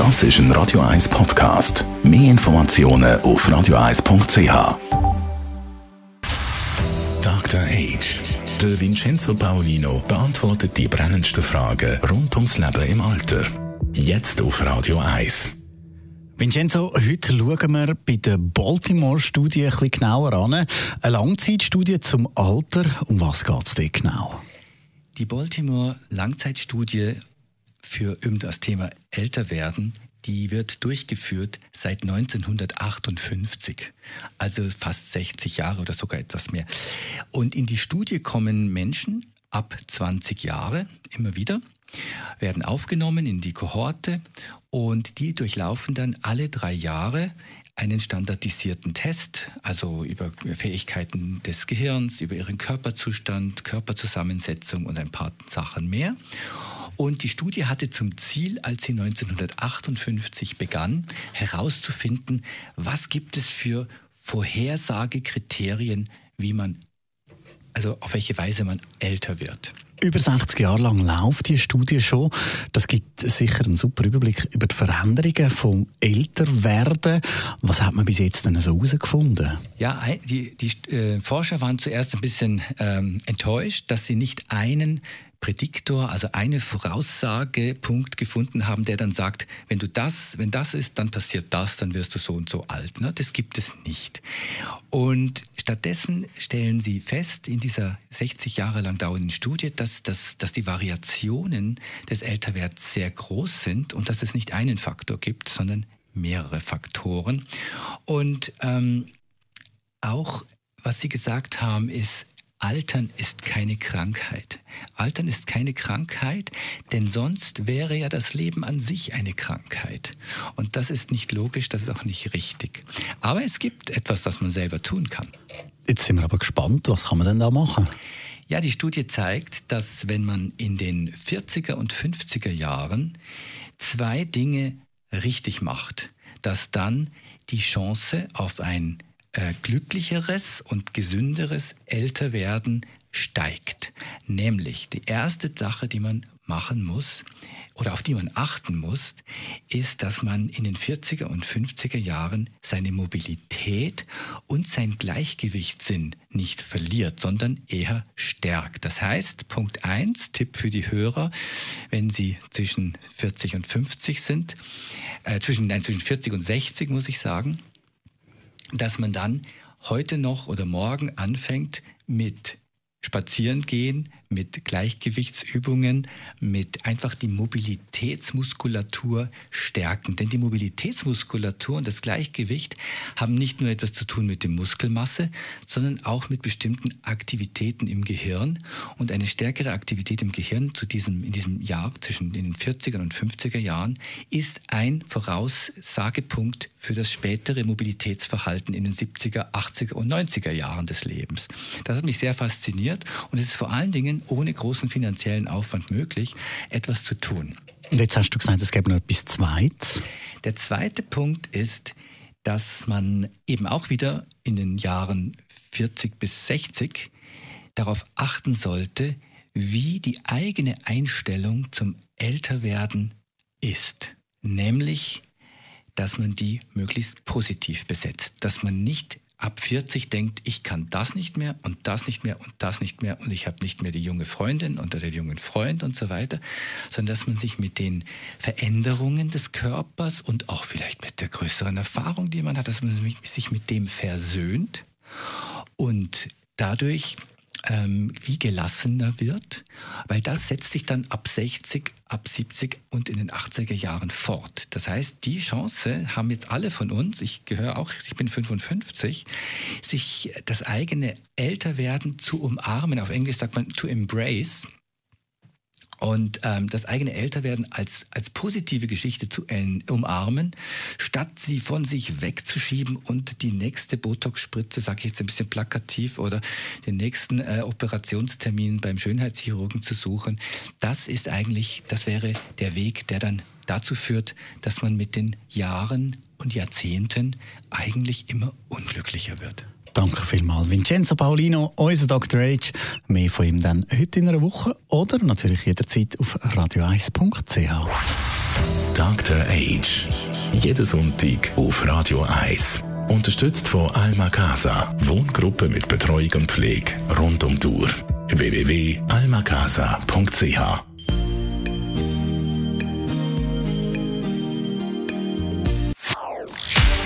Das ist ein Radio 1 Podcast. Mehr Informationen auf radio1.ch. Dr. Age. Der Vincenzo Paolino beantwortet die brennendsten Fragen rund ums Leben im Alter. Jetzt auf Radio 1. Vincenzo, heute schauen wir bei der Baltimore-Studie ein bisschen genauer an. Eine Langzeitstudie zum Alter. Um was geht es denn genau? Die Baltimore-Langzeitstudie für das Thema älter werden, die wird durchgeführt seit 1958, also fast 60 Jahre oder sogar etwas mehr. Und in die Studie kommen Menschen ab 20 Jahre immer wieder, werden aufgenommen in die Kohorte und die durchlaufen dann alle drei Jahre einen standardisierten Test, also über Fähigkeiten des Gehirns, über ihren Körperzustand, Körperzusammensetzung und ein paar Sachen mehr. Und die Studie hatte zum Ziel, als sie 1958 begann, herauszufinden, was gibt es für Vorhersagekriterien, wie man, also auf welche Weise man älter wird. Über 60 Jahre lang läuft die Studie schon. Das gibt sicher einen super Überblick über die Veränderungen vom Älterwerden. Was hat man bis jetzt denn so herausgefunden? Ja, die, die äh, Forscher waren zuerst ein bisschen ähm, enttäuscht, dass sie nicht einen Prädiktor, also eine Voraussagepunkt gefunden haben, der dann sagt, wenn du das, wenn das ist, dann passiert das, dann wirst du so und so alt. Ne? Das gibt es nicht. Und stattdessen stellen sie fest in dieser 60 Jahre lang dauernden Studie, dass, dass, dass die Variationen des Älterwerts sehr groß sind und dass es nicht einen Faktor gibt, sondern mehrere Faktoren. Und ähm, auch was Sie gesagt haben, ist, Altern ist keine Krankheit. Altern ist keine Krankheit, denn sonst wäre ja das Leben an sich eine Krankheit. Und das ist nicht logisch, das ist auch nicht richtig. Aber es gibt etwas, das man selber tun kann. Jetzt sind wir aber gespannt, was kann man denn da machen? Ja, die Studie zeigt, dass wenn man in den 40er und 50er Jahren zwei Dinge richtig macht, dass dann die Chance auf ein äh, glücklicheres und gesünderes Älterwerden steigt. Nämlich die erste Sache, die man machen muss oder auf die man achten muss, ist, dass man in den 40er und 50er Jahren seine Mobilität und sein Gleichgewichtssinn nicht verliert, sondern eher stärkt. Das heißt, Punkt 1, Tipp für die Hörer, wenn sie zwischen 40 und 50 sind, äh, zwischen, nein, zwischen 40 und 60 muss ich sagen, dass man dann heute noch oder morgen anfängt mit Spazieren gehen, mit Gleichgewichtsübungen, mit einfach die Mobilitätsmuskulatur stärken. Denn die Mobilitätsmuskulatur und das Gleichgewicht haben nicht nur etwas zu tun mit der Muskelmasse, sondern auch mit bestimmten Aktivitäten im Gehirn. Und eine stärkere Aktivität im Gehirn zu diesem, in diesem Jahr zwischen den 40er und 50er Jahren ist ein Voraussagepunkt für das spätere Mobilitätsverhalten in den 70er, 80er und 90er Jahren des Lebens. Das hat mich sehr fasziniert und es ist vor allen Dingen ohne großen finanziellen Aufwand möglich, etwas zu tun. Und jetzt hast du gesagt, es gäbe noch etwas Zweites. Der zweite Punkt ist, dass man eben auch wieder in den Jahren 40 bis 60 darauf achten sollte, wie die eigene Einstellung zum Älterwerden ist. Nämlich, dass man die möglichst positiv besetzt, dass man nicht ab 40 denkt, ich kann das nicht mehr und das nicht mehr und das nicht mehr und ich habe nicht mehr die junge Freundin oder den jungen Freund und so weiter, sondern dass man sich mit den Veränderungen des Körpers und auch vielleicht mit der größeren Erfahrung, die man hat, dass man sich mit dem versöhnt und dadurch ähm, wie gelassener wird, weil das setzt sich dann ab 60, ab 70 und in den 80er Jahren fort. Das heißt, die Chance haben jetzt alle von uns, ich gehöre auch, ich bin 55, sich das eigene Älterwerden zu umarmen. Auf Englisch sagt man to embrace und ähm, das eigene Älterwerden als, als positive Geschichte zu umarmen, statt sie von sich wegzuschieben und die nächste Botox-Spritze, sage ich jetzt ein bisschen plakativ, oder den nächsten äh, Operationstermin beim Schönheitschirurgen zu suchen. Das ist eigentlich, das wäre der Weg, der dann dazu führt, dass man mit den Jahren und Jahrzehnten eigentlich immer unglücklicher wird. Danke vielmals, Vincenzo Paulino, unser Dr. H. Mehr von ihm dann heute in einer Woche oder natürlich jederzeit auf radio1.ch. Dr. Age. Jeden Sonntag auf Radio 1. Unterstützt von Alma Casa. Wohngruppe mit Betreuung und Pflege rund um die Uhr. www.almacasa.ch